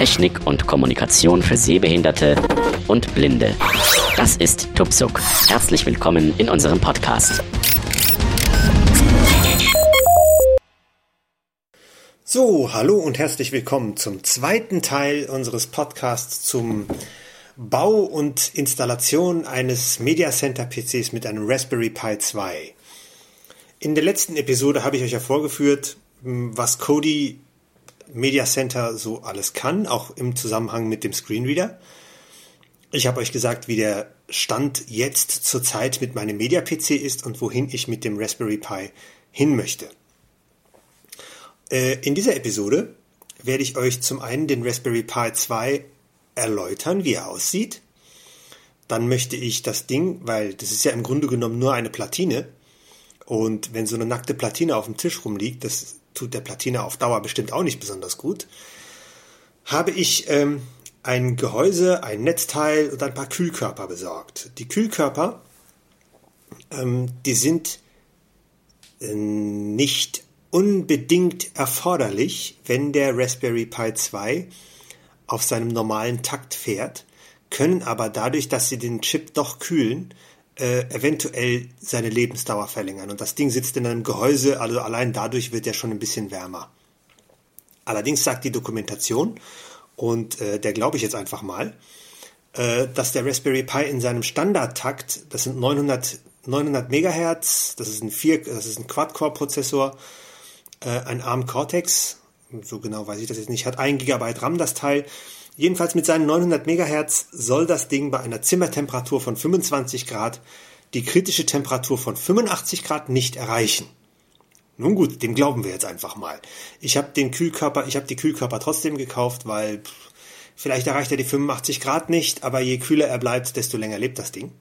Technik und Kommunikation für Sehbehinderte und Blinde. Das ist Tupsuk. Herzlich willkommen in unserem Podcast. So, hallo und herzlich willkommen zum zweiten Teil unseres Podcasts zum Bau und Installation eines Media Center PCs mit einem Raspberry Pi 2. In der letzten Episode habe ich euch ja vorgeführt, was Kodi Media Center so alles kann, auch im Zusammenhang mit dem Screenreader. Ich habe euch gesagt, wie der Stand jetzt zurzeit mit meinem Media PC ist und wohin ich mit dem Raspberry Pi hin möchte. Äh, in dieser Episode werde ich euch zum einen den Raspberry Pi 2 erläutern, wie er aussieht. Dann möchte ich das Ding, weil das ist ja im Grunde genommen nur eine Platine. Und wenn so eine nackte Platine auf dem Tisch rumliegt, das tut der Platine auf Dauer bestimmt auch nicht besonders gut, habe ich ähm, ein Gehäuse, ein Netzteil und ein paar Kühlkörper besorgt. Die Kühlkörper, ähm, die sind äh, nicht unbedingt erforderlich, wenn der Raspberry Pi 2 auf seinem normalen Takt fährt, können aber dadurch, dass sie den Chip doch kühlen, äh, eventuell seine Lebensdauer verlängern. Und das Ding sitzt in einem Gehäuse, also allein dadurch wird er schon ein bisschen wärmer. Allerdings sagt die Dokumentation, und äh, der glaube ich jetzt einfach mal, äh, dass der Raspberry Pi in seinem Standardtakt, das sind 900, 900 Megahertz, das ist ein, ein Quad-Core-Prozessor, äh, ein ARM Cortex, so genau weiß ich das jetzt nicht, hat 1 GB RAM das Teil. Jedenfalls mit seinen 900 MHz soll das Ding bei einer Zimmertemperatur von 25 Grad die kritische Temperatur von 85 Grad nicht erreichen. Nun gut, dem glauben wir jetzt einfach mal. Ich habe den Kühlkörper, ich habe die Kühlkörper trotzdem gekauft, weil pff, vielleicht erreicht er die 85 Grad nicht, aber je kühler er bleibt, desto länger lebt das Ding.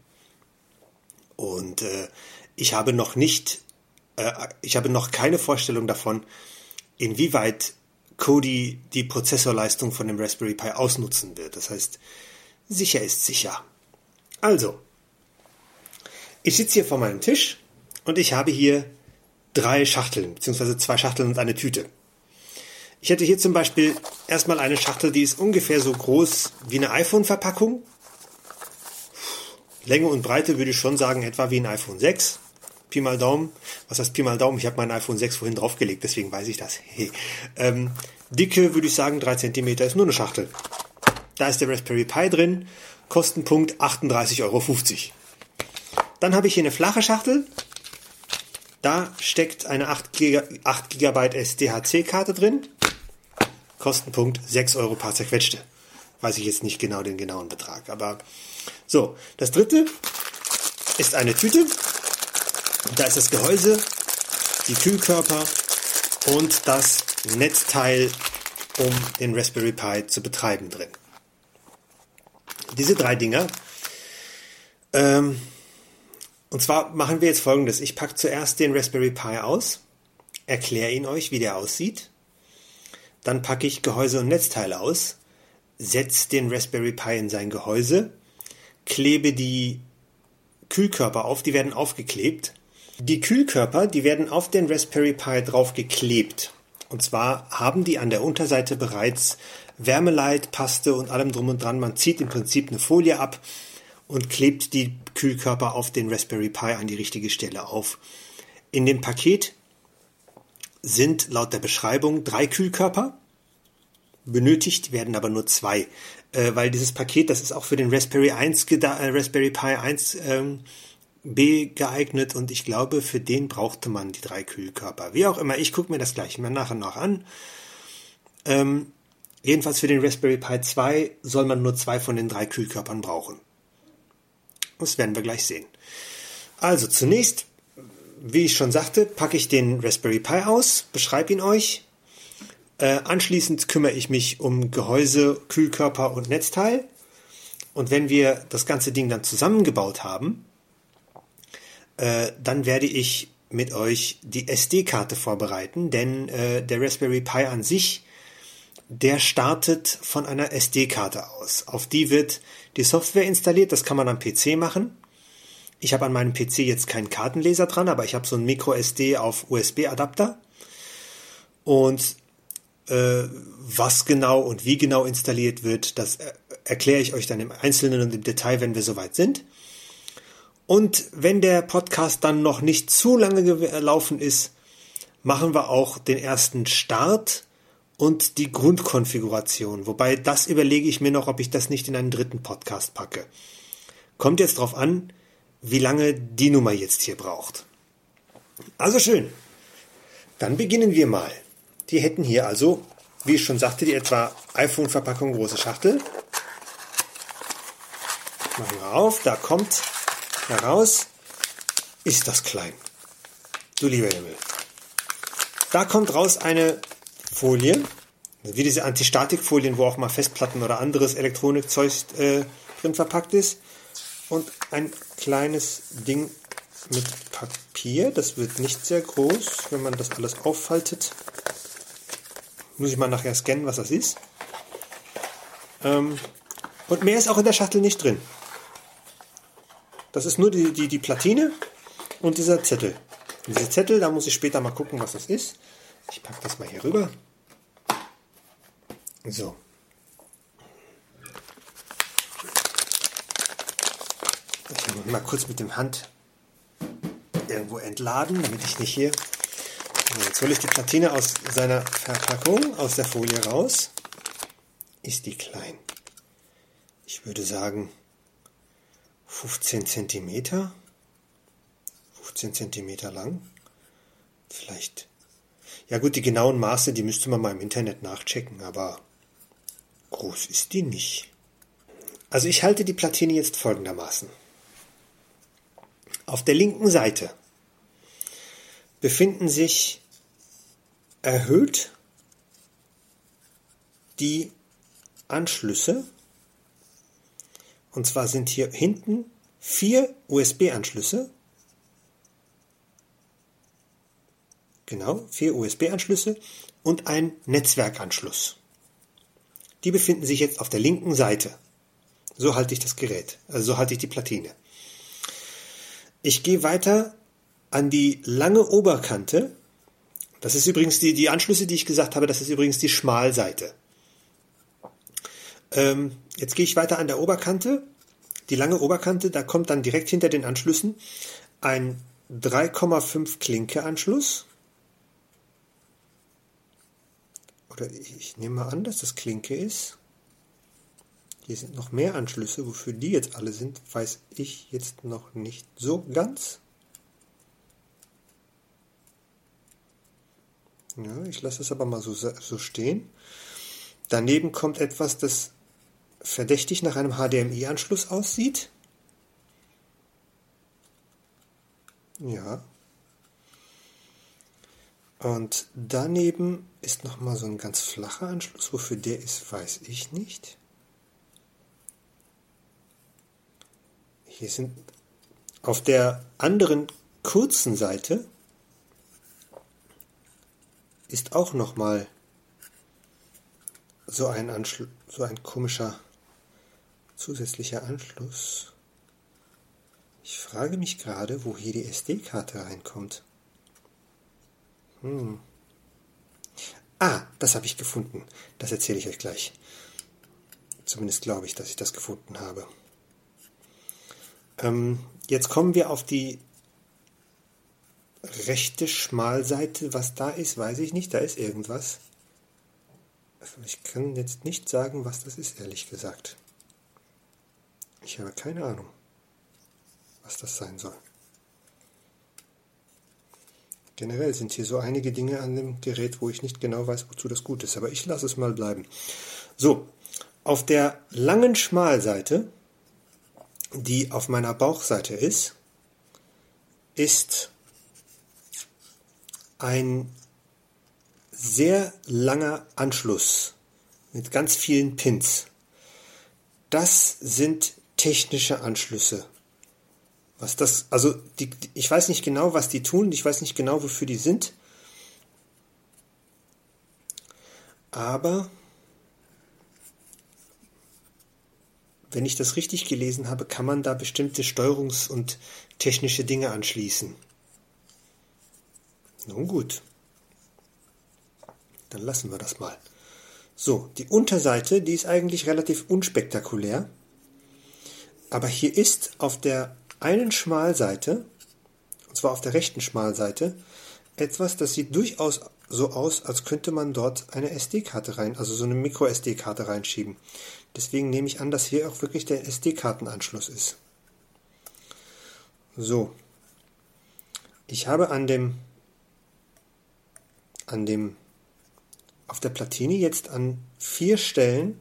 Und äh, ich habe noch nicht äh, ich habe noch keine Vorstellung davon, inwieweit Kodi die Prozessorleistung von dem Raspberry Pi ausnutzen wird. Das heißt, sicher ist sicher. Also, ich sitze hier vor meinem Tisch und ich habe hier drei Schachteln, beziehungsweise zwei Schachteln und eine Tüte. Ich hätte hier zum Beispiel erstmal eine Schachtel, die ist ungefähr so groß wie eine iPhone-Verpackung. Länge und Breite würde ich schon sagen, etwa wie ein iPhone 6. Pi mal Daumen. Was heißt Pi mal Daumen? Ich habe mein iPhone 6 vorhin draufgelegt, deswegen weiß ich das. Hey. Ähm, Dicke würde ich sagen 3 cm ist nur eine Schachtel. Da ist der Raspberry Pi drin. Kostenpunkt 38,50 Euro. Dann habe ich hier eine flache Schachtel. Da steckt eine 8 GB SDHC-Karte drin. Kostenpunkt 6 Euro paar zerquetschte. Weiß ich jetzt nicht genau den genauen Betrag. Aber so, das dritte ist eine Tüte. Da ist das Gehäuse, die Kühlkörper und das Netzteil, um den Raspberry Pi zu betreiben drin. Diese drei Dinger. Ähm, und zwar machen wir jetzt folgendes. Ich packe zuerst den Raspberry Pi aus, erkläre ihn euch, wie der aussieht. Dann packe ich Gehäuse und Netzteile aus, setze den Raspberry Pi in sein Gehäuse, klebe die Kühlkörper auf, die werden aufgeklebt die Kühlkörper, die werden auf den Raspberry Pi drauf geklebt. Und zwar haben die an der Unterseite bereits Wärmeleitpaste und allem drum und dran. Man zieht im Prinzip eine Folie ab und klebt die Kühlkörper auf den Raspberry Pi an die richtige Stelle auf. In dem Paket sind laut der Beschreibung drei Kühlkörper. Benötigt werden aber nur zwei, äh, weil dieses Paket, das ist auch für den Raspberry 1, äh, Raspberry Pi 1 ähm, B geeignet und ich glaube, für den brauchte man die drei Kühlkörper. Wie auch immer, ich gucke mir das gleich mal nach und nach an. Ähm, jedenfalls für den Raspberry Pi 2 soll man nur zwei von den drei Kühlkörpern brauchen. Das werden wir gleich sehen. Also zunächst, wie ich schon sagte, packe ich den Raspberry Pi aus, beschreibe ihn euch. Äh, anschließend kümmere ich mich um Gehäuse, Kühlkörper und Netzteil. Und wenn wir das ganze Ding dann zusammengebaut haben, äh, dann werde ich mit euch die SD-Karte vorbereiten, denn äh, der Raspberry Pi an sich, der startet von einer SD-Karte aus. Auf die wird die Software installiert, das kann man am PC machen. Ich habe an meinem PC jetzt keinen Kartenleser dran, aber ich habe so einen Micro SD auf USB-Adapter. Und Äh, was genau und wie genau installiert wird, das erkläre ich euch dann im Einzelnen und im Detail, wenn wir soweit sind. Und wenn der Podcast dann noch nicht zu lange gelaufen ist, machen wir auch den ersten Start und die Grundkonfiguration. Wobei das überlege ich mir noch, ob ich das nicht in einen dritten Podcast packe. Kommt jetzt drauf an, wie lange die Nummer jetzt hier braucht. Also schön. Dann beginnen wir mal. Die hätten hier also, wie ich schon sagte, die etwa iPhone-Verpackung große Schachtel. Machen wir auf, da kommt heraus, ist das klein. Du lieber Himmel. Da kommt raus eine Folie, wie diese Antistatikfolien, wo auch mal Festplatten oder anderes Elektronikzeug äh, drin verpackt ist. Und ein kleines Ding mit Papier. Das wird nicht sehr groß, wenn man das alles auffaltet. Muss ich mal nachher scannen, was das ist. Ähm, und mehr ist auch in der Schachtel nicht drin. Das ist nur die, die, die Platine und dieser Zettel. Und diese Zettel, da muss ich später mal gucken, was das ist. Ich packe das mal hier rüber. So. Ich muss mal kurz mit dem Hand irgendwo entladen, damit ich nicht hier. Jetzt hole ich die Platine aus seiner Verpackung, aus der Folie raus. Ist die klein? Ich würde sagen 15 cm. 15 cm lang. Vielleicht. Ja gut, die genauen Maße, die müsste man mal im Internet nachchecken, aber groß ist die nicht. Also ich halte die Platine jetzt folgendermaßen. Auf der linken Seite befinden sich erhöht die Anschlüsse und zwar sind hier hinten vier USB-Anschlüsse. Genau, vier USB-Anschlüsse und ein Netzwerkanschluss. Die befinden sich jetzt auf der linken Seite. So halte ich das Gerät, also so halte ich die Platine. Ich gehe weiter an die lange Oberkante. Das ist übrigens die, die Anschlüsse, die ich gesagt habe, das ist übrigens die Schmalseite. Ähm, jetzt gehe ich weiter an der Oberkante. Die lange Oberkante, da kommt dann direkt hinter den Anschlüssen ein 3,5 Klinke Anschluss. Oder ich, ich nehme mal an, dass das Klinke ist. Hier sind noch mehr Anschlüsse. Wofür die jetzt alle sind, weiß ich jetzt noch nicht so ganz. Ja, ich lasse es aber mal so, so stehen. Daneben kommt etwas, das verdächtig nach einem HDMI-Anschluss aussieht. Ja. Und daneben ist nochmal so ein ganz flacher Anschluss. Wofür der ist, weiß ich nicht. Hier sind auf der anderen kurzen Seite ist auch nochmal so ein Anschluss, so ein komischer zusätzlicher Anschluss. Ich frage mich gerade, wo hier die SD-Karte reinkommt. Hm. Ah, das habe ich gefunden. Das erzähle ich euch gleich. Zumindest glaube ich, dass ich das gefunden habe. Ähm, jetzt kommen wir auf die rechte Schmalseite. Was da ist, weiß ich nicht. Da ist irgendwas. Also ich kann jetzt nicht sagen, was das ist, ehrlich gesagt. Ich habe keine Ahnung, was das sein soll. Generell sind hier so einige Dinge an dem Gerät, wo ich nicht genau weiß, wozu das gut ist, aber ich lasse es mal bleiben. So, auf der langen Schmalseite, die auf meiner Bauchseite ist, ist ein sehr langer Anschluss mit ganz vielen Pins. Das sind technische Anschlüsse. Was das, also die, ich weiß nicht genau, was die tun, ich weiß nicht genau, wofür die sind. Aber wenn ich das richtig gelesen habe, kann man da bestimmte Steuerungs- und technische Dinge anschließen. Nun gut. dann lassen wir das mal. So, die Unterseite, die ist eigentlich relativ unspektakulär. Aber hier ist auf der einen Schmalseite, und zwar auf der rechten Schmalseite, etwas, das sieht durchaus so aus, als könnte man dort eine SD-Karte rein, also so eine Micro-SD-Karte reinschieben. Deswegen nehme ich an, dass hier auch wirklich der SD-Kartenanschluss ist. So. Ich habe an dem, an dem, auf der Platine jetzt an vier Stellen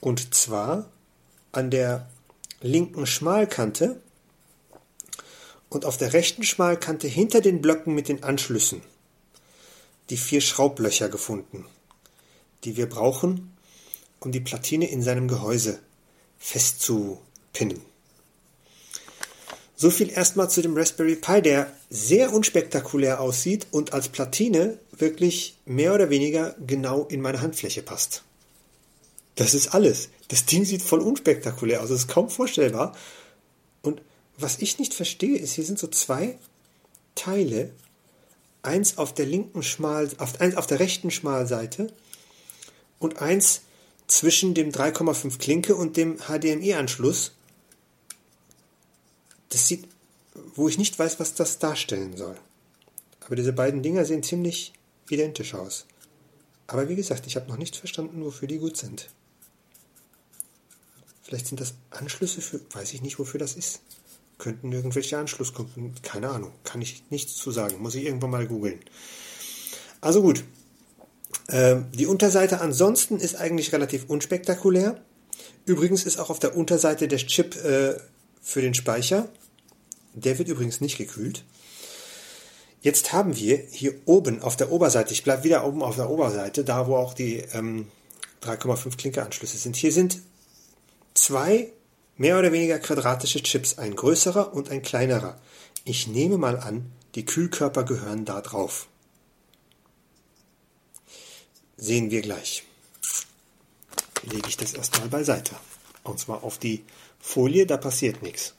und zwar an der linken Schmalkante und auf der rechten Schmalkante hinter den Blöcken mit den Anschlüssen die vier Schraublöcher gefunden, die wir brauchen, um die Platine in seinem Gehäuse festzupinnen. So viel erstmal zu dem Raspberry Pi, der sehr unspektakulär aussieht und als Platine wirklich mehr oder weniger genau in meine Handfläche passt. Das ist alles. Das Ding sieht voll unspektakulär aus. Das ist kaum vorstellbar. Und was ich nicht verstehe, ist, hier sind so zwei Teile. Eins auf der linken Schmal, auf, eins auf der rechten Schmalseite und eins zwischen dem 3,5 Klinke und dem HDMI-Anschluss. Das sieht, wo ich nicht weiß, was das darstellen soll. Aber diese beiden Dinger sehen ziemlich identisch aus. Aber wie gesagt, ich habe noch nicht verstanden, wofür die gut sind. Vielleicht sind das Anschlüsse für, weiß ich nicht, wofür das ist. Könnten irgendwelche Anschlusskunden, keine Ahnung, kann ich nichts zu sagen, muss ich irgendwann mal googeln. Also gut, ähm, die Unterseite ansonsten ist eigentlich relativ unspektakulär. Übrigens ist auch auf der Unterseite der Chip äh, für den Speicher. Der wird übrigens nicht gekühlt. Jetzt haben wir hier oben auf der Oberseite, ich bleibe wieder oben auf der Oberseite, da wo auch die ähm, 3,5 Klinkeranschlüsse sind. Hier sind zwei mehr oder weniger quadratische Chips, ein größerer und ein kleinerer. Ich nehme mal an, die Kühlkörper gehören da drauf. Sehen wir gleich. Lege ich das erstmal beiseite. Und zwar auf die Folie, da passiert nichts.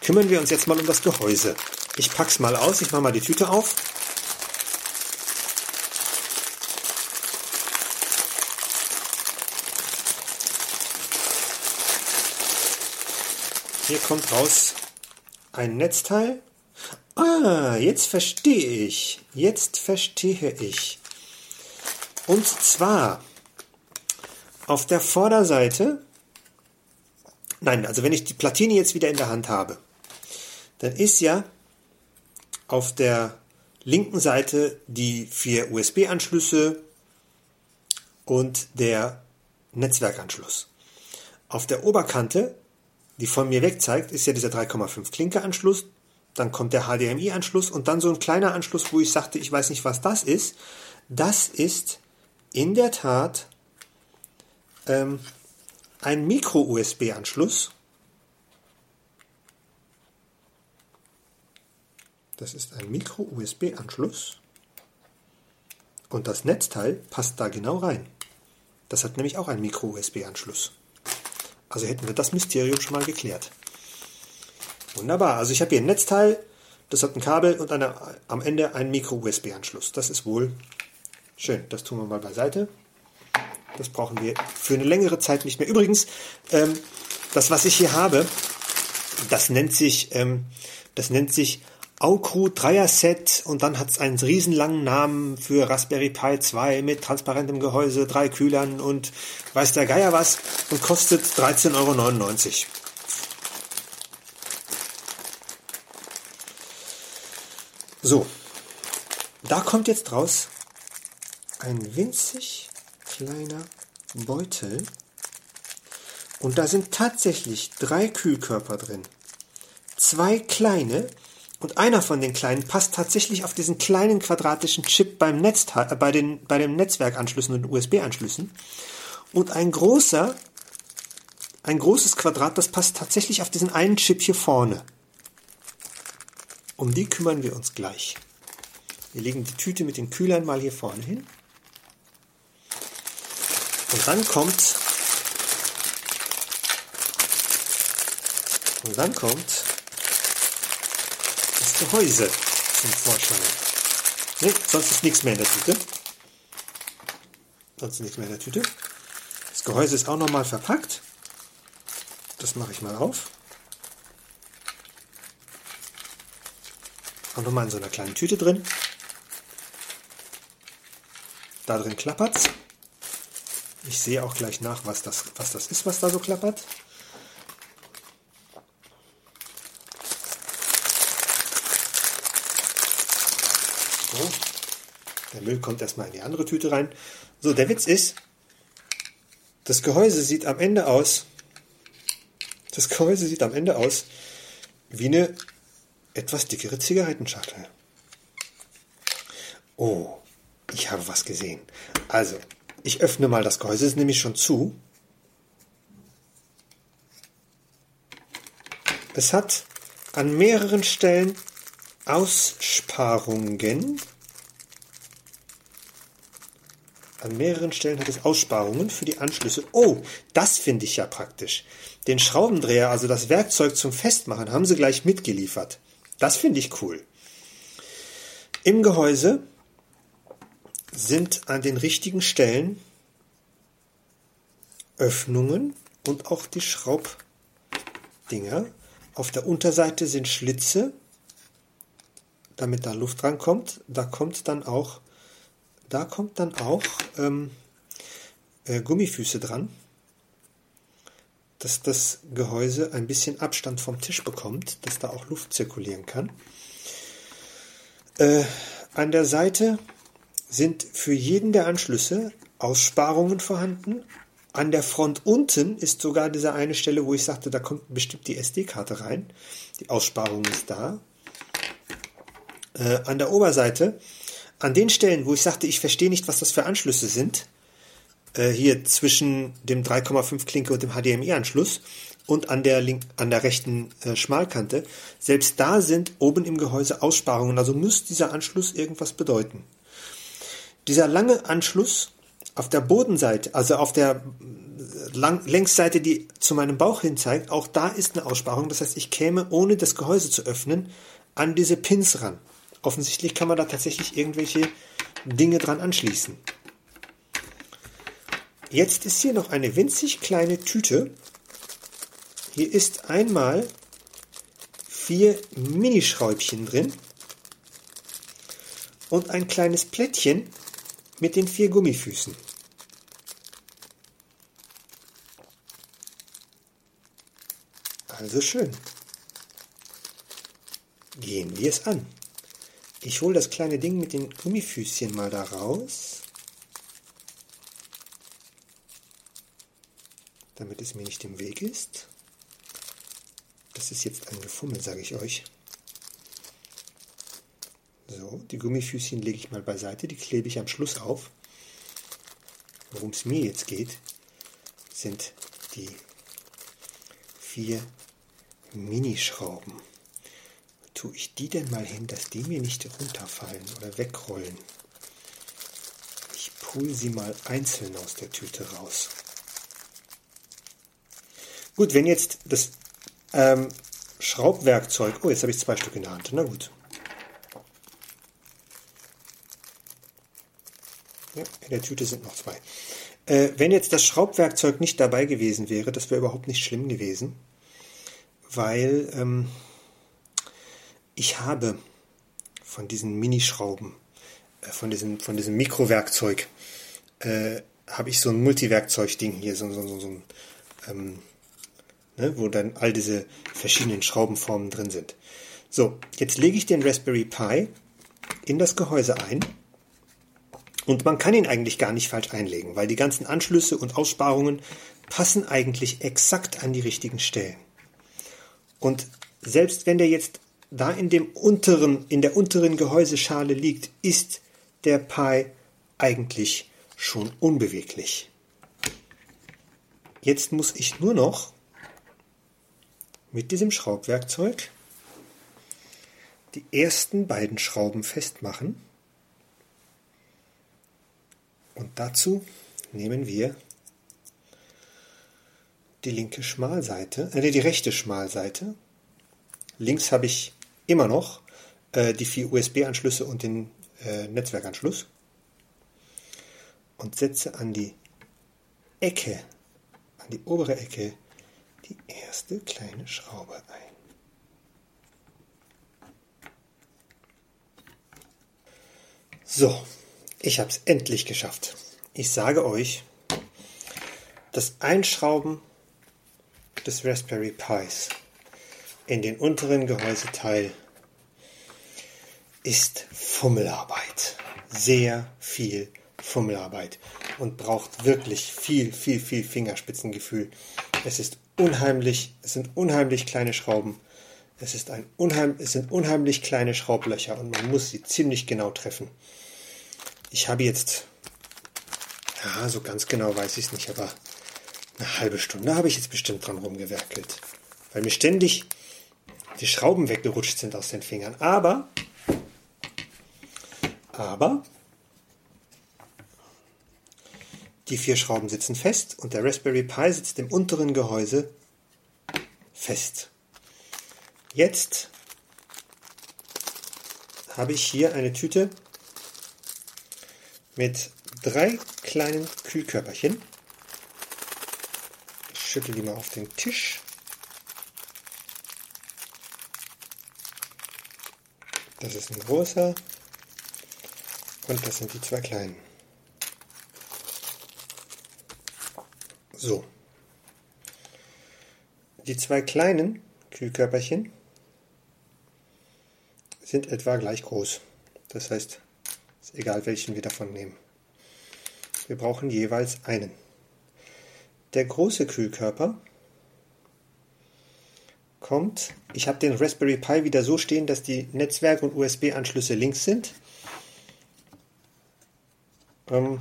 Kümmern wir uns jetzt mal um das Gehäuse. Ich pack's mal aus, ich mache mal die Tüte auf. Hier kommt raus ein Netzteil. Ah, jetzt verstehe ich. Jetzt verstehe ich. Und zwar auf der Vorderseite, nein, also wenn ich die Platine jetzt wieder in der Hand habe, dann ist ja auf der linken Seite die vier USB-Anschlüsse und der Netzwerkanschluss. Auf der Oberkante die von mir weg zeigt, ist ja dieser 3,5 Klinke-Anschluss. Dann kommt der HDMI-Anschluss und dann so ein kleiner Anschluss, wo ich sagte, ich weiß nicht, was das ist. Das ist in der Tat ähm, ein Micro-USB-Anschluss. Das ist ein Micro-USB-Anschluss. Und das Netzteil passt da genau rein. Das hat nämlich auch einen Micro-USB-Anschluss. Also hätten wir das Mysterium schon mal geklärt. Wunderbar. Also ich habe hier ein Netzteil, das hat ein Kabel und eine, am Ende einen Micro-USB-Anschluss. Das ist wohl schön. Das tun wir mal beiseite. Das brauchen wir für eine längere Zeit nicht mehr. Übrigens, ähm, das, was ich hier habe, das nennt sich, ähm, das nennt sich Aukru Dreier Set und dann hat es einen riesenlangen Namen für Raspberry Pi 2 mit transparentem Gehäuse, drei Kühlern und weiß der Geier was und kostet 13,99 Euro. So, da kommt jetzt raus ein winzig kleiner Beutel und da sind tatsächlich drei Kühlkörper drin. Zwei kleine und einer von den kleinen passt tatsächlich auf diesen kleinen quadratischen Chip beim Netz, äh, bei, den, bei den Netzwerkanschlüssen und USB-Anschlüssen. Und ein großer, ein großes Quadrat, das passt tatsächlich auf diesen einen Chip hier vorne. Um die kümmern wir uns gleich. Wir legen die Tüte mit den Kühlern mal hier vorne hin. Und dann kommt und dann kommt Gehäuse zum Vorschein. Ne? Sonst ist nichts mehr in der Tüte. sonst nichts mehr in der Tüte. Das Gehäuse ist auch nochmal verpackt. Das mache ich mal auf. Auch nochmal in so einer kleinen Tüte drin. Da drin klappert's. Ich sehe auch gleich nach, was das, was das ist, was da so klappert. Müll kommt erstmal in die andere Tüte rein. So, der Witz ist, das Gehäuse sieht am Ende aus, das Gehäuse sieht am Ende aus wie eine etwas dickere Zigarettenschachtel. Oh, ich habe was gesehen. Also, ich öffne mal das Gehäuse, ist nämlich schon zu. Es hat an mehreren Stellen Aussparungen. An mehreren Stellen hat es Aussparungen für die Anschlüsse. Oh, das finde ich ja praktisch. Den Schraubendreher, also das Werkzeug zum Festmachen, haben sie gleich mitgeliefert. Das finde ich cool. Im Gehäuse sind an den richtigen Stellen Öffnungen und auch die Schraubdinger. Auf der Unterseite sind Schlitze, damit da Luft rankommt. Da kommt dann auch, da kommt dann auch ähm, äh, Gummifüße dran, dass das Gehäuse ein bisschen Abstand vom Tisch bekommt, dass da auch Luft zirkulieren kann. Äh, an der Seite sind für jeden der Anschlüsse Aussparungen vorhanden. An der Front unten ist sogar diese eine Stelle, wo ich sagte, da kommt bestimmt die SD-Karte rein. Die Aussparung ist da. Äh, an der Oberseite, an den Stellen, wo ich sagte, ich verstehe nicht, was das für Anschlüsse sind, äh, hier zwischen dem 3,5 Klinke und dem HDMI-Anschluss und an der, link, an der rechten äh, Schmalkante, selbst da sind oben im Gehäuse Aussparungen. Also muss dieser Anschluss irgendwas bedeuten. Dieser lange Anschluss auf der Bodenseite, also auf der Lang Längsseite, die zu meinem Bauch hin zeigt, auch da ist eine Aussparung. Das heißt, ich käme, ohne das Gehäuse zu öffnen, an diese Pins ran. Offensichtlich kann man da tatsächlich irgendwelche Dinge dran anschließen. Jetzt ist hier noch eine winzig kleine Tüte. Hier ist einmal vier Minischräubchen drin und ein kleines Plättchen mit den vier Gummifüßen. Also schön. Gehen wir es an. Ich hole das kleine Ding mit den Gummifüßchen mal da raus, damit es mir nicht im Weg ist. Das ist jetzt ein Gefummel, sage ich euch. So, die Gummifüßchen lege ich mal beiseite, die klebe ich am Schluss auf. Worum es mir jetzt geht, sind die vier Minischrauben. Tue ich die denn mal hin, dass die mir nicht runterfallen oder wegrollen? Ich pull sie mal einzeln aus der Tüte raus. Gut, wenn jetzt das ähm, Schraubwerkzeug, oh, jetzt habe ich zwei Stück in der Hand, na gut, Ja, in der Tüte sind noch zwei. Äh, wenn jetzt das Schraubwerkzeug nicht dabei gewesen wäre, das wäre überhaupt nicht schlimm gewesen, weil ähm, ich habe von diesen Minischrauben, äh, von, diesem, von diesem Mikrowerkzeug, äh, habe ich so ein Multiwerkzeugding hier, so, so, so, so ein, ähm, ne, wo dann all diese verschiedenen Schraubenformen drin sind. So, jetzt lege ich den Raspberry Pi in das Gehäuse ein und man kann ihn eigentlich gar nicht falsch einlegen, weil die ganzen Anschlüsse und Aussparungen passen eigentlich exakt an die richtigen Stellen. Und selbst wenn der jetzt da in dem unteren, in der unteren Gehäuseschale liegt, ist der Pi eigentlich schon unbeweglich. Jetzt muss ich nur noch mit diesem Schraubwerkzeug die ersten beiden Schrauben festmachen. Und dazu nehmen wir die linke Schmalseite, äh, die rechte Schmalseite. Links habe ich immer noch äh, die vier USB-Anschlüsse und den äh, Netzwerkanschluss. und setze an die Ecke, an die obere Ecke, die erste kleine Schraube ein. So, ich habe es endlich geschafft. Ich sage euch, das Einschrauben des Raspberry Pis in den unteren Gehäuseteil ist Fummelarbeit. Sehr viel Fummelarbeit und braucht wirklich viel, viel, viel Fingerspitzengefühl. Es ist unheimlich, es sind unheimlich kleine Schrauben. Es, ist ein unheim, es sind unheimlich kleine Schraublöcher und man muss sie ziemlich genau treffen. Ich habe jetzt, ja, so ganz genau weiß ich es nicht, aber eine halbe Stunde habe ich jetzt bestimmt dran rumgewerkelt. Weil mir ständig die Schrauben weggerutscht sind aus den Fingern. Aber, aber, die vier Schrauben sitzen fest und der Raspberry Pi sitzt im unteren Gehäuse fest. Jetzt habe ich hier eine Tüte mit drei kleinen Kühlkörperchen. Ich schüttel die mal auf den Tisch. Das ist ein großer und das sind die zwei kleinen. So. Die zwei kleinen Kühlkörperchen sind etwa gleich groß. Das heißt, es ist egal welchen wir davon nehmen. Wir brauchen jeweils einen. Der große Kühlkörper kommt. Ich habe den Raspberry Pi wieder so stehen, dass die Netzwerk- und USB-Anschlüsse links sind. Ähm,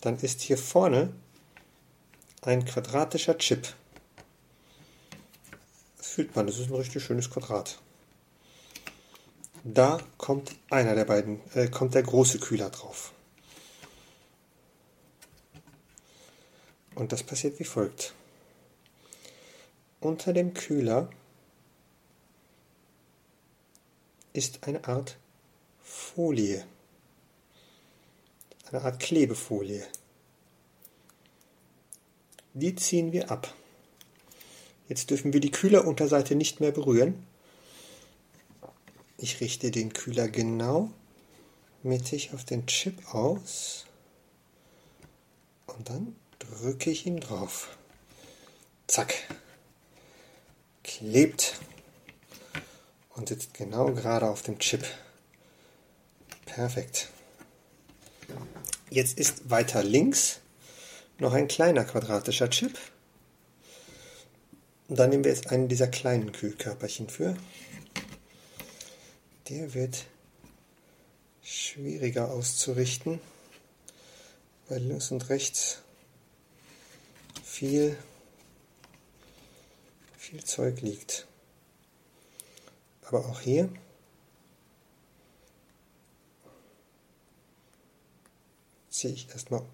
dann ist hier vorne ein quadratischer Chip. Das fühlt man, das ist ein richtig schönes Quadrat. Da kommt einer der beiden, äh, kommt der große Kühler drauf. Und das passiert wie folgt. Unter dem Kühler ist eine Art Folie, eine Art Klebefolie. Die ziehen wir ab. Jetzt dürfen wir die Kühlerunterseite nicht mehr berühren. Ich richte den Kühler genau mittig auf den Chip aus und dann drücke ich ihn drauf. Zack. Klebt und sitzt genau gerade auf dem Chip. Perfekt. Jetzt ist weiter links noch ein kleiner quadratischer Chip. Und dann nehmen wir jetzt einen dieser kleinen Kühlkörperchen für. Der wird schwieriger auszurichten, weil links und rechts viel, viel Zeug liegt. Aber auch hier ziehe ich erstmal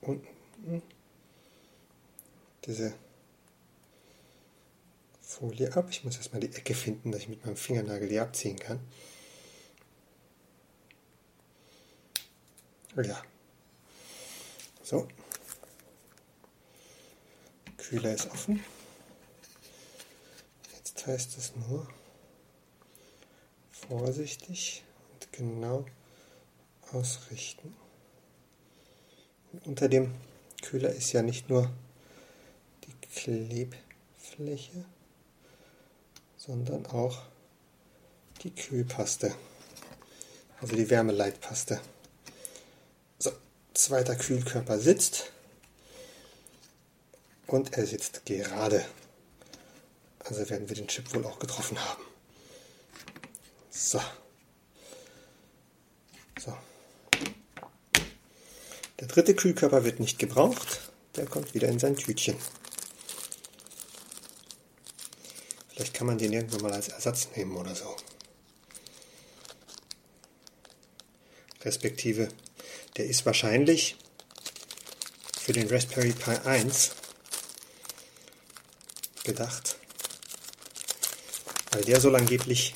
unten diese Folie ab. Ich muss erstmal die Ecke finden, dass ich mit meinem Fingernagel die abziehen kann. Ja. So. Kühler ist offen. Jetzt heißt es nur vorsichtig und genau ausrichten. Und unter dem Kühler ist ja nicht nur die Klebfläche, sondern auch die Kühlpaste, also die Wärmeleitpaste. So, zweiter Kühlkörper sitzt und er sitzt gerade. Also werden wir den Chip wohl auch getroffen haben. So. So. Der dritte Kühlkörper wird nicht gebraucht. Der kommt wieder in sein Tütchen. Vielleicht kann man den irgendwann mal als Ersatz nehmen oder so. Respektive, der ist wahrscheinlich für den Raspberry Pi 1 gedacht, weil der soll angeblich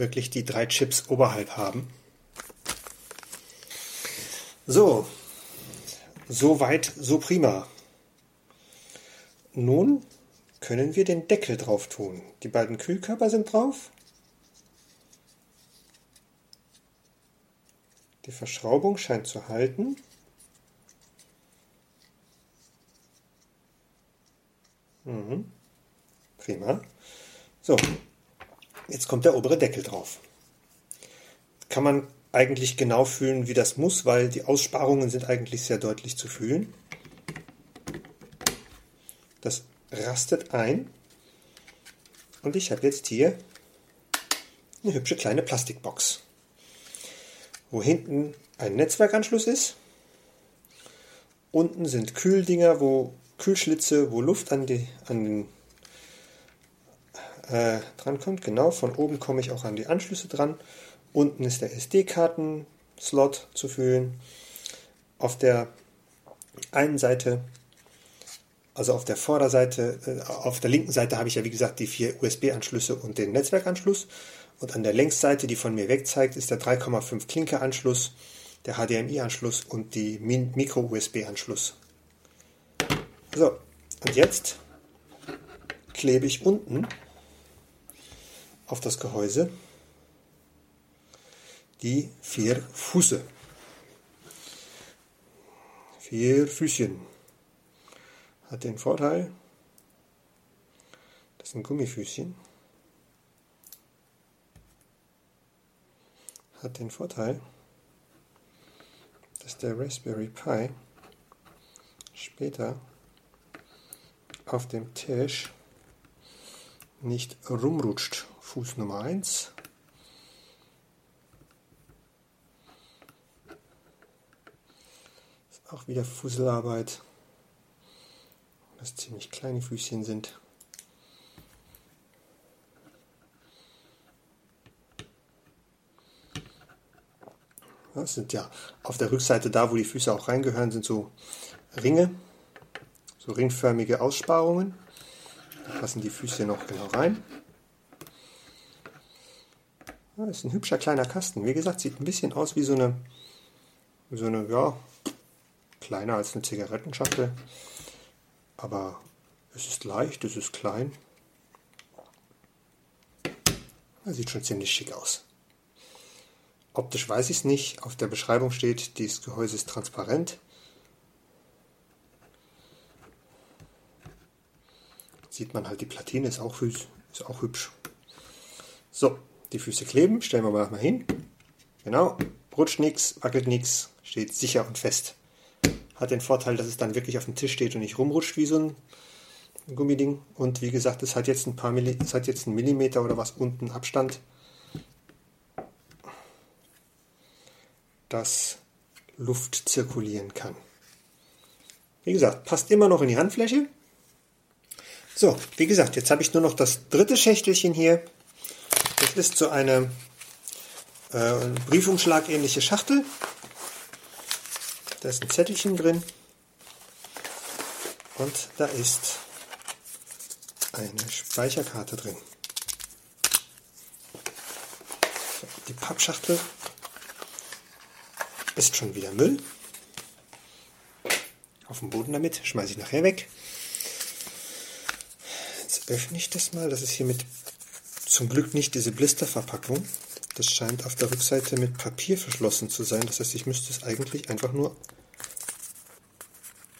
wirklich die drei Chips oberhalb haben. So, So weit, so prima. Nun können wir den Deckel drauf tun. Die beiden Kühlkörper sind drauf. Die Verschraubung scheint zu halten. Mhm. Prima. So, jetzt kommt der obere Deckel drauf. Kann man eigentlich genau fühlen, wie das muss, weil die Aussparungen sind eigentlich sehr deutlich zu fühlen. Das rastet ein. Und ich habe jetzt hier eine hübsche kleine Plastikbox, wo hinten ein Netzwerkanschluss ist. Unten sind Kühldinger, wo Kühlschlitze, wo Luft an, die, an den äh, dran kommt. Genau, von oben komme ich auch an die Anschlüsse dran. Unten ist der SD-Karten-Slot zu füllen. Auf der einen Seite, also auf der Vorderseite, äh, auf der linken Seite habe ich ja wie gesagt die vier USB-Anschlüsse und den Netzwerkanschluss. Und an der Längsseite, die von mir weg zeigt, ist der 3,5 Klinke-Anschluss, der HDMI-Anschluss und die Micro-USB-Anschluss. So, und jetzt klebe ich unten auf das Gehäuse die vier Füße. Vier Füßchen. Hat den Vorteil, das sind Gummifüßchen. Hat den Vorteil, dass der Raspberry Pi später auf dem Tisch nicht rumrutscht. Fuß Nummer 1. Ist auch wieder Fusselarbeit. Das ziemlich kleine Füßchen sind. Das sind ja auf der Rückseite da, wo die Füße auch reingehören, sind so Ringe, so ringförmige Aussparungen. Da passen die Füße noch genau rein. Das ist ein hübscher kleiner Kasten. Wie gesagt, sieht ein bisschen aus wie so eine, so eine, ja, kleiner als eine Zigarettenschachtel. Aber es ist leicht, es ist klein. Das sieht schon ziemlich schick aus. Optisch weiß ich es nicht. Auf der Beschreibung steht, dieses Gehäuse ist transparent. Sieht man halt, die Platine ist auch, ist auch hübsch. So, die Füße kleben, stellen wir mal hin. Genau, rutscht nichts, wackelt nichts, steht sicher und fest. Hat den Vorteil, dass es dann wirklich auf dem Tisch steht und nicht rumrutscht wie so ein Gummiding. Und wie gesagt, es hat jetzt ein paar Milli es hat jetzt einen Millimeter oder was unten Abstand. Dass Luft zirkulieren kann. Wie gesagt, passt immer noch in die Handfläche. So, wie gesagt, jetzt habe ich nur noch das dritte Schächtelchen hier. Das ist so eine äh, Briefumschlag-ähnliche Schachtel. Da ist ein Zettelchen drin. Und da ist eine Speicherkarte drin. Die Pappschachtel ist schon wieder Müll. Auf dem Boden damit, schmeiße ich nachher weg. Jetzt öffne ich das mal. Das ist hier mit zum Glück nicht diese Blisterverpackung. Das scheint auf der Rückseite mit Papier verschlossen zu sein. Das heißt, ich müsste es eigentlich einfach nur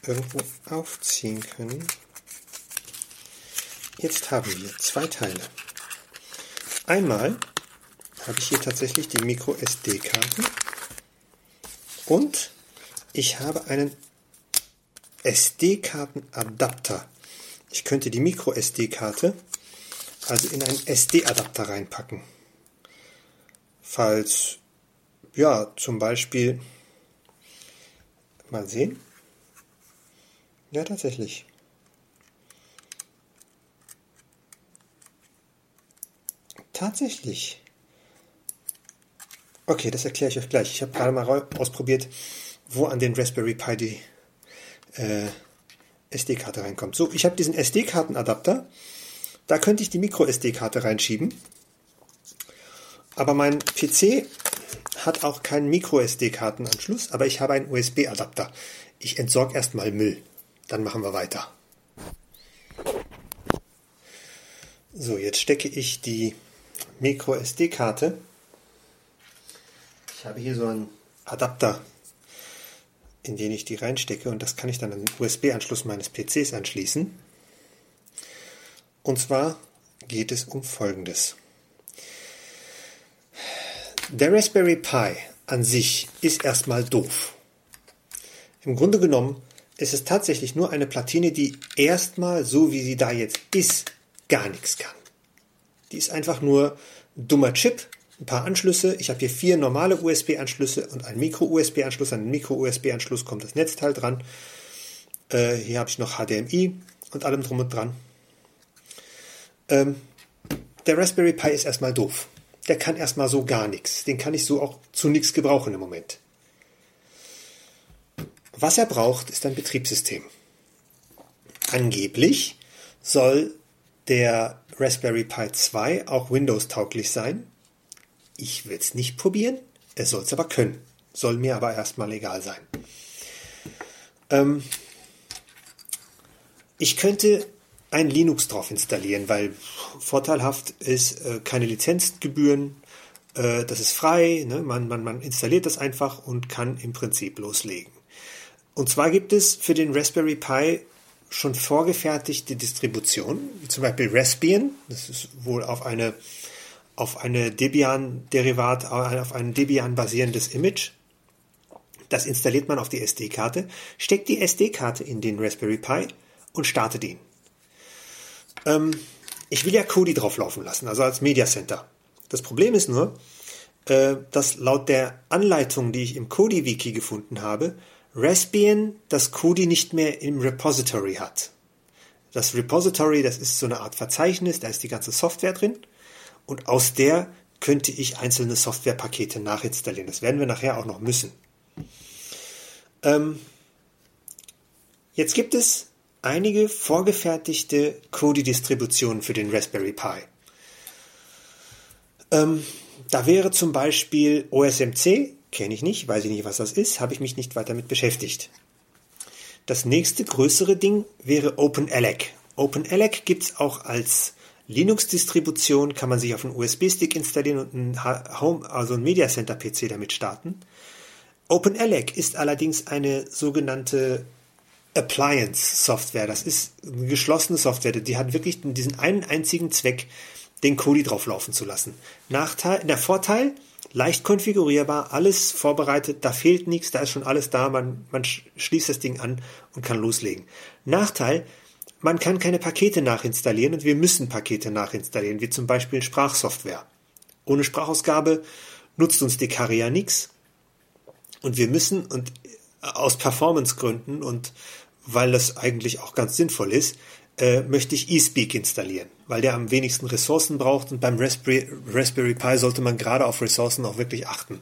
irgendwo aufziehen können. Jetzt haben wir zwei Teile. Einmal habe ich hier tatsächlich die Micro SD-Karte und ich habe einen SD-Kartenadapter. Ich könnte die Micro SD-Karte also in einen SD-Adapter reinpacken. Falls, ja, zum Beispiel, mal sehen. Ja, tatsächlich. Tatsächlich. Okay, das erkläre ich euch gleich. Ich habe gerade mal ausprobiert, wo an den Raspberry Pi die äh, SD-Karte reinkommt. So, ich habe diesen SD-Kartenadapter da könnte ich die Micro-SD-Karte reinschieben. Aber mein PC hat auch keinen Micro-SD-Kartenanschluss, aber ich habe einen USB-Adapter. Ich entsorge erstmal Müll. Dann machen wir weiter. So, jetzt stecke ich die Micro SD-Karte. Ich habe hier so einen Adapter, in den ich die reinstecke und das kann ich dann an den USB-Anschluss meines PCs anschließen. Und zwar geht es um Folgendes. Der Raspberry Pi an sich ist erstmal doof. Im Grunde genommen ist es tatsächlich nur eine Platine, die erstmal so wie sie da jetzt ist, gar nichts kann. Die ist einfach nur dummer Chip, ein paar Anschlüsse. Ich habe hier vier normale USB-Anschlüsse und einen Micro-USB-Anschluss. An den Micro-USB-Anschluss kommt das Netzteil dran. Äh, hier habe ich noch HDMI und allem drum und dran. Ähm, der Raspberry Pi ist erstmal doof. Der kann erstmal so gar nichts. Den kann ich so auch zu nichts gebrauchen im Moment. Was er braucht, ist ein Betriebssystem. Angeblich soll der Raspberry Pi 2 auch Windows-tauglich sein. Ich will es nicht probieren, er soll es aber können. Soll mir aber erstmal egal sein. Ähm, ich könnte ein Linux drauf installieren, weil vorteilhaft ist äh, keine Lizenzgebühren, äh, das ist frei, ne? man, man, man installiert das einfach und kann im Prinzip loslegen. Und zwar gibt es für den Raspberry Pi schon vorgefertigte Distributionen, wie zum Beispiel Raspbian, das ist wohl auf eine auf eine Debian-Derivat, auf ein Debian basierendes Image. Das installiert man auf die SD-Karte, steckt die SD-Karte in den Raspberry Pi und startet ihn. Ähm, ich will ja Kodi drauflaufen lassen, also als Media Center. Das Problem ist nur, äh, dass laut der Anleitung, die ich im Kodi-Wiki gefunden habe, Raspbian das Kodi nicht mehr im Repository hat. Das Repository, das ist so eine Art Verzeichnis, da ist die ganze Software drin und aus der könnte ich einzelne Softwarepakete nachinstallieren. Das werden wir nachher auch noch müssen. Ähm, jetzt gibt es einige vorgefertigte Kodi-Distributionen für den Raspberry Pi. Ähm, da wäre zum Beispiel OSMC, kenne ich nicht, weiß ich nicht, was das ist, habe ich mich nicht weiter mit beschäftigt. Das nächste größere Ding wäre OpenELEC. OpenELEC gibt es auch als Linux-Distribution, kann man sich auf einen USB-Stick installieren und ein Home, also ein Media Center PC damit starten. OpenELEC ist allerdings eine sogenannte Appliance-Software. Das ist eine geschlossene Software. Die hat wirklich diesen einen einzigen Zweck, den Kodi drauflaufen zu lassen. Nachteil, der Vorteil, leicht konfigurierbar, alles vorbereitet, da fehlt nichts, da ist schon alles da, man, man schließt das Ding an und kann loslegen. Nachteil, man kann keine Pakete nachinstallieren und wir müssen Pakete nachinstallieren, wie zum Beispiel Sprachsoftware. Ohne Sprachausgabe nutzt uns die Carrier nichts und wir müssen und aus Performancegründen und weil das eigentlich auch ganz sinnvoll ist, äh, möchte ich eSpeak installieren, weil der am wenigsten Ressourcen braucht und beim Raspberry, Raspberry Pi sollte man gerade auf Ressourcen auch wirklich achten.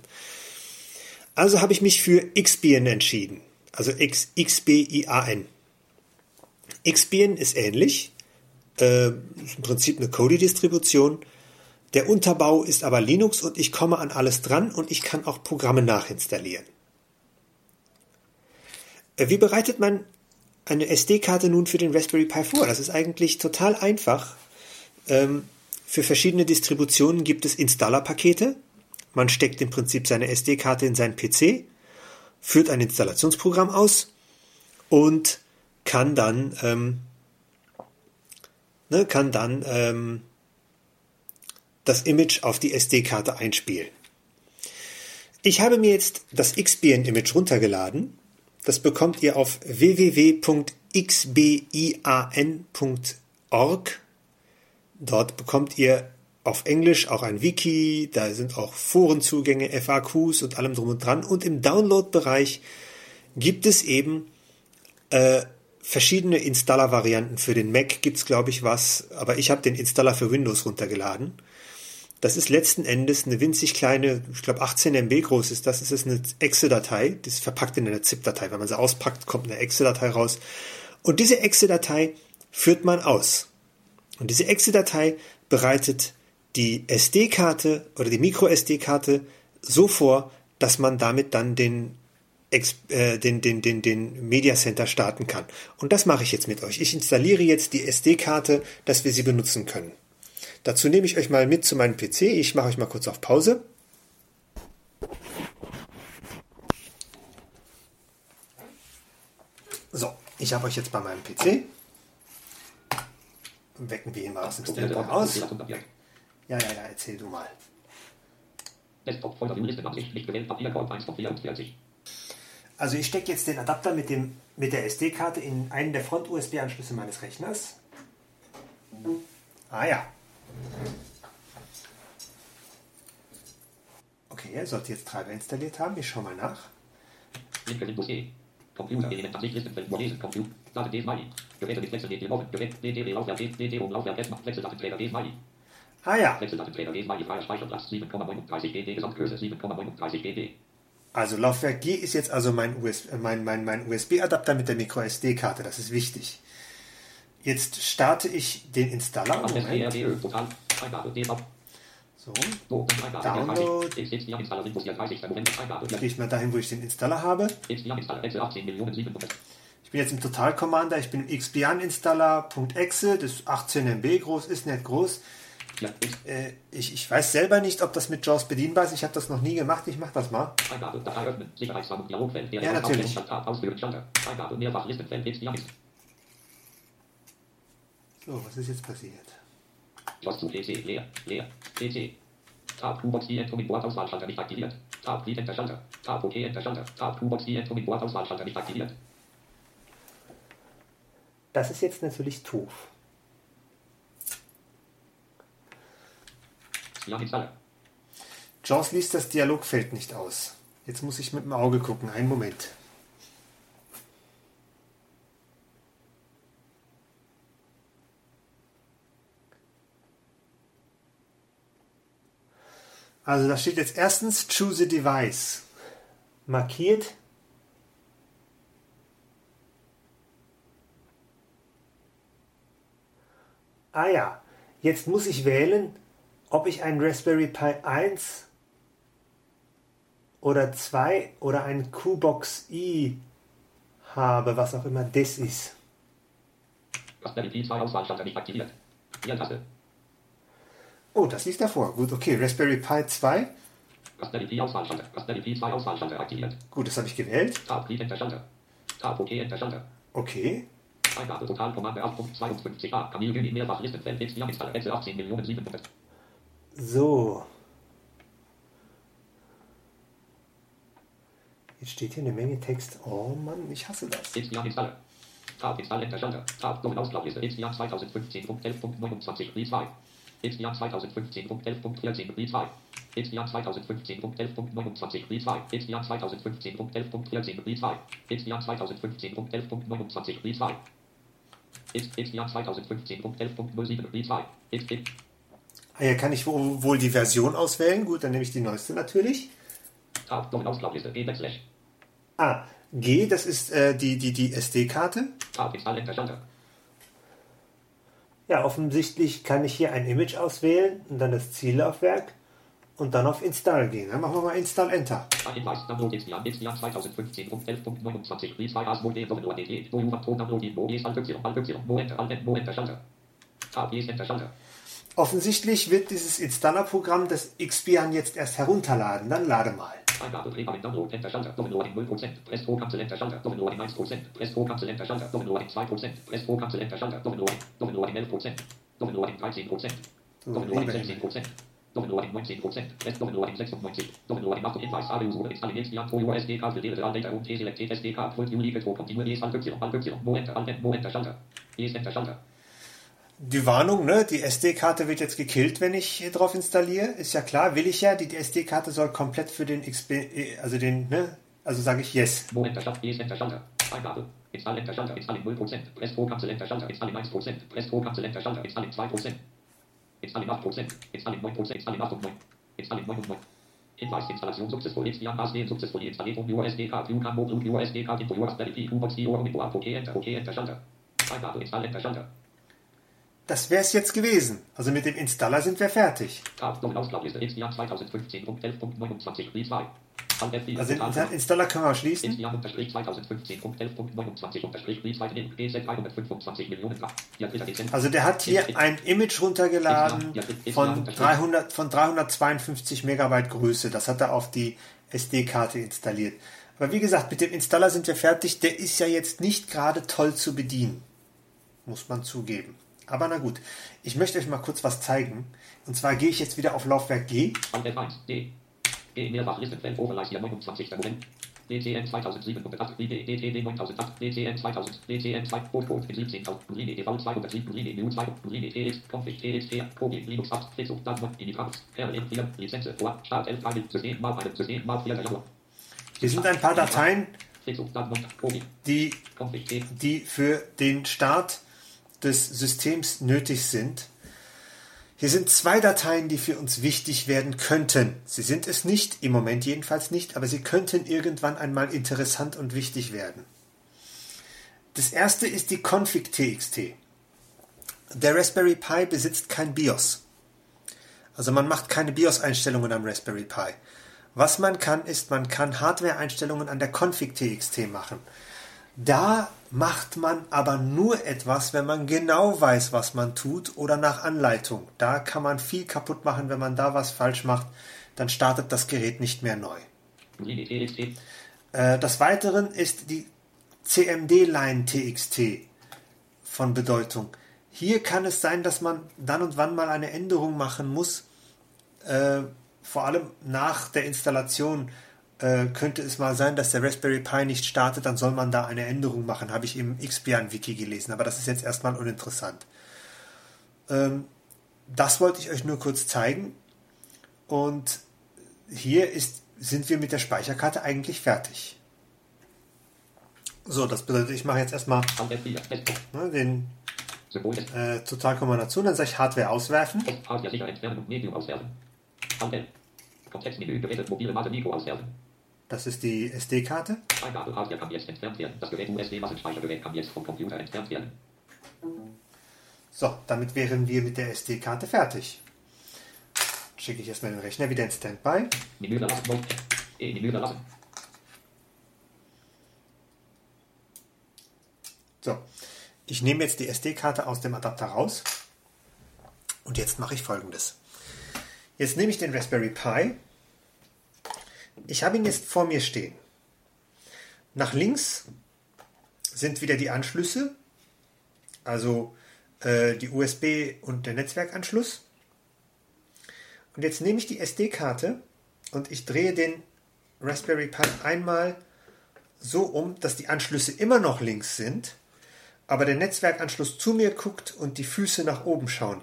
Also habe ich mich für Xbian entschieden, also X, XBIAN. Xbian ist ähnlich, äh, ist im Prinzip eine Kodi-Distribution. Der Unterbau ist aber Linux und ich komme an alles dran und ich kann auch Programme nachinstallieren. Äh, wie bereitet man eine SD-Karte nun für den Raspberry Pi vor? Das ist eigentlich total einfach. Ähm, für verschiedene Distributionen gibt es Installer-Pakete. Man steckt im Prinzip seine SD-Karte in seinen PC, führt ein Installationsprogramm aus und kann dann ähm, ne, kann dann ähm, das Image auf die SD-Karte einspielen. Ich habe mir jetzt das Xbian-Image runtergeladen das bekommt ihr auf www.xbian.org. Dort bekommt ihr auf Englisch auch ein Wiki, da sind auch Forenzugänge, FAQs und allem drum und dran. Und im Download-Bereich gibt es eben äh, verschiedene Installer-Varianten. Für den Mac gibt es, glaube ich, was, aber ich habe den Installer für Windows runtergeladen. Das ist letzten Endes eine winzig kleine, ich glaube 18 MB groß ist das, ist eine Exe-Datei, die ist verpackt in einer ZIP-Datei. Wenn man sie auspackt, kommt eine Exe-Datei raus. Und diese Exe-Datei führt man aus. Und diese Exe-Datei bereitet die SD-Karte oder die Micro-SD-Karte so vor, dass man damit dann den äh, den, den, den, den Media Center starten kann. Und das mache ich jetzt mit euch. Ich installiere jetzt die SD-Karte, dass wir sie benutzen können. Dazu nehme ich euch mal mit zu meinem PC. Ich mache euch mal kurz auf Pause. So, ich habe euch jetzt bei meinem PC. Wecken wir ihn mal aus dem Standby aus. Ja, ja, ja, erzähl du mal. Also ich stecke jetzt den Adapter mit, dem, mit der SD-Karte in einen der Front-USB-Anschlüsse meines Rechners. Ah ja. Okay, er sollte jetzt Treiber installiert haben. Ich schaue mal nach. Computer, Elementarsicht, Listenfeld, Lesen, Computer, Daten, D, Smiley. Geräte mit Wechsel, DT, Laufwerk, Gerät, DT, Laufwerk, DT, Laufwerk, Wechseldatenträger, D, Smiley. Ah ja. Wechseldatenträger, D, Smiley, freier Speicherplatz, 7,39 GD, Gesamtgröße, 7,39 GD. Also Laufwerk G ist jetzt also mein, USB, mein, mein, mein USB-Adapter mit der MicroSD-Karte, das ist wichtig. Jetzt starte ich den Installer. Moment. So, Download. Gehe ich mal dahin, wo ich den Installer habe. Ich bin jetzt im Total Commander, ich bin im Xbian Installer.exe, das ist 18 MB groß, ist nicht groß. Äh, ich, ich weiß selber nicht, ob das mit JAWS bedienbar ist. Ich habe das noch nie gemacht. Ich mache das mal. Ja, natürlich. So, was ist jetzt passiert? Zu PC, leer, leer, PC. Tab Toolbox die Enter mit Wortauswahlschalter nicht aktiviert. Tab Enter Schalter. Tab OK Enter Schalter. Tab Toolbox die Enter mit Wortauswahlschalter nicht aktiviert. Das ist jetzt natürlich doof. Jaws liest das Dialogfeld nicht aus. Jetzt muss ich mit dem Auge gucken. Einen Moment. Also da steht jetzt erstens Choose a Device. Markiert. Ah ja, jetzt muss ich wählen, ob ich einen Raspberry Pi 1 oder 2 oder einen Q-Box i habe, was auch immer das ist. Raspberry Pi 2 Auswahlschalter nicht aktiviert. Taste. Oh, das liegt davor. Gut, okay. Raspberry Pi 2. Raspberry Pi Auswahlschalter. Raspberry Pi 2 Auswahlschalter aktiviert. Gut, das habe ich gewählt. Tab Pi Enter Tab OK Enter Okay. Eingabe Total Kommande 8.52a. Kamil Juni mehrfach Listenfeld. Jetzt Installer. Excel 18 Millionen 700. So. Jetzt steht hier eine Menge Text. Oh Mann, ich hasse das. Jetzt Installer. Tab Install Enter Tab Ausgabeliste. Jetzt 2015.11.29 Re2. Xjahr 2015.11.14 Re 2. Xjahr 2015.11.29 Re 2. Xjahr 2015.11.14 Re 2. Xjahr 2015.11.29 Re 2. Xjahr 2015.11.07 Re 2. X hier kann ich wohl die Version auswählen. Gut, dann nehme ich die neueste natürlich. Ah, G, das ist äh, die, die, die SD-Karte. Ja, offensichtlich kann ich hier ein Image auswählen und dann das Ziellaufwerk und dann auf Install gehen. Dann machen wir mal Install Enter. Offensichtlich wird dieses Installer-Programm das Xbian jetzt erst herunterladen. Dann lade mal. Eingabe Drehbar Download Enter Schalter Downloading 0% Press Pro Cancel Enter Schalter Downloading 1% Press Pro Cancel Enter Schalter Downloading 2% Press Pro Cancel Enter Schalter Downloading Downloading 11% Downloading 13% Downloading 16% Downloading 19%, Rest Downloading 96, Downloading 8 Hinweis, alle User installiert Jan Pro USD Karte Data Data und T-Select SDK, Full Unique Pro Continue ES Alt Y, Alt Y, Mo Enter, Alt Mo Enter Schalter, ES Enter Schalter. Die Warnung, ne? Die SD-Karte wird jetzt gekillt, wenn ich drauf installiere. Ist ja klar, will ich ja. Die, die SD-Karte soll komplett für den XP, äh, also den, ne? Also sage ich Yes. Moment, Stand, yes, Enter, Schalter. Eingabe. Install Enter, Schalter. Install 0%. Press Pro, Cancel Enter, Schalter. Install 1%. Press Pro, Cancel Enter, Schalter. Install 2%. Install 8%. Install 9%. Install 8 und 9. Install 9 und 9. Hinweis, Installation successful. Xdian ASD successful. Installierung USD-Card. UCAM Mode USD-Card. Info Raspberry Pi. U-Box. Info. OK Enter. OK Enter, Schalter. Eingabe. Install Enter, Schalter. Das wäre es jetzt gewesen. Also mit dem Installer sind wir fertig. Also den Installer können wir schließen. Also der hat hier ein Image runtergeladen von 300 von 352 Megabyte Größe. Das hat er auf die SD-Karte installiert. Aber wie gesagt, mit dem Installer sind wir fertig. Der ist ja jetzt nicht gerade toll zu bedienen. Muss man zugeben. Aber na gut. Ich möchte euch mal kurz was zeigen. Und zwar gehe ich jetzt wieder auf Laufwerk G. G mehrfach Listenfeld Overlay hier 29. Moment. DTN 2708, DTD 9008, DTN 2000, DTN 2, Code 17000, Brine EV 207, Brine EU 2, Brine EX, Config EXT, Probi, Linux 8, Fixung, Daten, Indikatus, RLM 4, Lizenz, vor, Start 11, Teil, System, eine, System, 4, Januar. Hier sind ein paar Dateien, die, die für den Start des Systems nötig sind. Hier sind zwei Dateien, die für uns wichtig werden könnten. Sie sind es nicht, im Moment jedenfalls nicht, aber sie könnten irgendwann einmal interessant und wichtig werden. Das erste ist die config.txt. Der Raspberry Pi besitzt kein BIOS. Also man macht keine BIOS-Einstellungen am Raspberry Pi. Was man kann, ist, man kann Hardware-Einstellungen an der config.txt machen. Da macht man aber nur etwas, wenn man genau weiß, was man tut oder nach Anleitung. Da kann man viel kaputt machen, wenn man da was falsch macht, dann startet das Gerät nicht mehr neu. Äh, des Weiteren ist die CMD-Line TXT von Bedeutung. Hier kann es sein, dass man dann und wann mal eine Änderung machen muss, äh, vor allem nach der Installation äh, könnte es mal sein, dass der Raspberry Pi nicht startet, dann soll man da eine Änderung machen, habe ich im Xbian-Wiki gelesen, aber das ist jetzt erstmal uninteressant. Ähm, das wollte ich euch nur kurz zeigen. Und hier ist, sind wir mit der Speicherkarte eigentlich fertig. So, das bedeutet, ich mache jetzt erstmal ne, den äh, Totalkombination, dann sage ich Hardware auswerfen. Hardware sicher entfernen Medium auswerfen. Kontextmenü gewählt, mobile Masse Mikro auswerfen. Das ist die SD-Karte. Eingabe kann jetzt entfernt werden. Das Gerät USB-Massenspeichergerät kann jetzt vom Computer entfernt werden. So, damit wären wir mit der SD-Karte fertig. Schicke ich erstmal den Rechner wieder in Standby. Menü verlassen. Menü verlassen. So, ich nehme jetzt die SD-Karte aus dem Adapter raus. Und jetzt mache ich folgendes. Jetzt nehme ich den Raspberry Pi ich habe ihn jetzt vor mir stehen. Nach links sind wieder die Anschlüsse, also äh, die USB und der Netzwerkanschluss. Und jetzt nehme ich die SD-Karte und ich drehe den Raspberry Pi einmal so um, dass die Anschlüsse immer noch links sind, aber der Netzwerkanschluss zu mir guckt und die Füße nach oben schauen.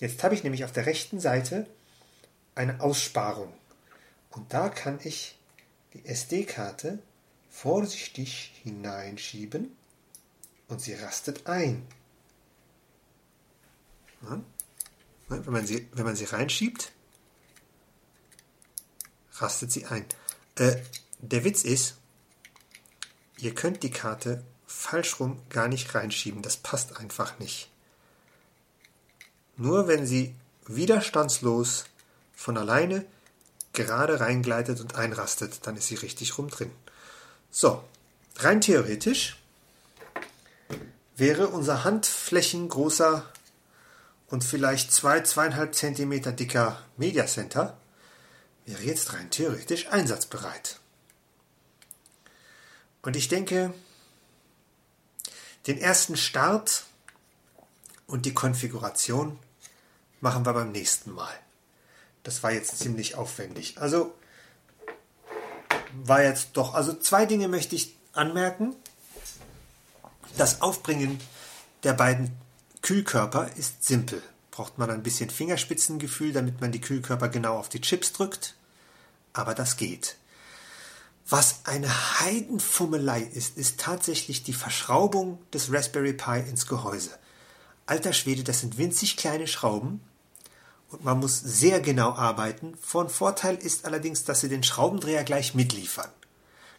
Jetzt habe ich nämlich auf der rechten Seite eine Aussparung. Und da kann ich die SD-Karte vorsichtig hineinschieben und sie rastet ein. Wenn man sie, wenn man sie reinschiebt, rastet sie ein. Äh, der Witz ist, ihr könnt die Karte falsch rum gar nicht reinschieben. Das passt einfach nicht. Nur wenn sie widerstandslos von alleine gerade reingleitet und einrastet, dann ist sie richtig rum drin. So, rein theoretisch wäre unser handflächengroßer und vielleicht zwei, zweieinhalb Zentimeter dicker Media Center wäre jetzt rein theoretisch einsatzbereit. Und ich denke, den ersten Start und die Konfiguration machen wir beim nächsten Mal. Das war jetzt ziemlich aufwendig. Also war jetzt doch, also zwei Dinge möchte ich anmerken. Das Aufbringen der beiden Kühlkörper ist simpel. Braucht man ein bisschen Fingerspitzengefühl, damit man die Kühlkörper genau auf die Chips drückt. Aber das geht. Was eine Heidenfummelei ist, ist tatsächlich die Verschraubung des Raspberry Pi ins Gehäuse. Alter Schwede, das sind winzig kleine Schrauben, und man muss sehr genau arbeiten. Von Vorteil ist allerdings, dass sie den Schraubendreher gleich mitliefern.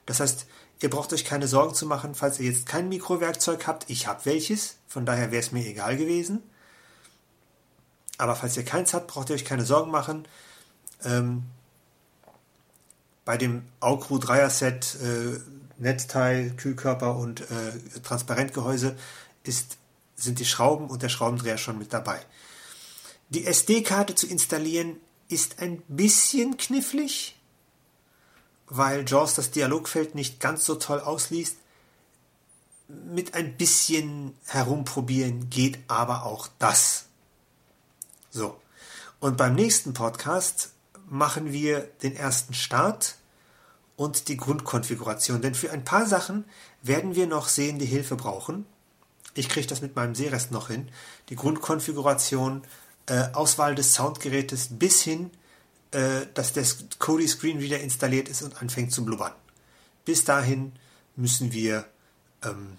Das heißt, ihr braucht euch keine Sorgen zu machen, falls ihr jetzt kein Mikrowerkzeug habt. Ich habe welches, von daher wäre es mir egal gewesen. Aber falls ihr keins habt, braucht ihr euch keine Sorgen machen. Ähm, bei dem Aukru Dreier-Set äh, Netzteil, Kühlkörper und äh, Transparentgehäuse ist, sind die Schrauben und der Schraubendreher schon mit dabei. Die SD-Karte zu installieren ist ein bisschen knifflig, weil JAWS das Dialogfeld nicht ganz so toll ausliest. Mit ein bisschen herumprobieren geht aber auch das. So. Und beim nächsten Podcast machen wir den ersten Start und die Grundkonfiguration. Denn für ein paar Sachen werden wir noch sehende Hilfe brauchen. Ich kriege das mit meinem Sehrest noch hin. Die Grundkonfiguration, äh, Auswahl des Soundgerätes bis hin, äh, dass der Kodi Screen wieder installiert ist und anfängt zu blubbern. Bis dahin müssen wir ähm,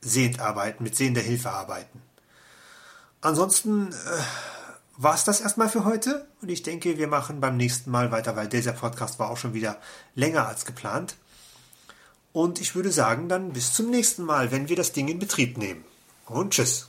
sehend arbeiten, mit sehender Hilfe arbeiten. Ansonsten äh, war es das erstmal für heute und ich denke, wir machen beim nächsten Mal weiter, weil dieser Podcast war auch schon wieder länger als geplant. Und ich würde sagen, dann bis zum nächsten Mal, wenn wir das Ding in Betrieb nehmen. Und tschüss.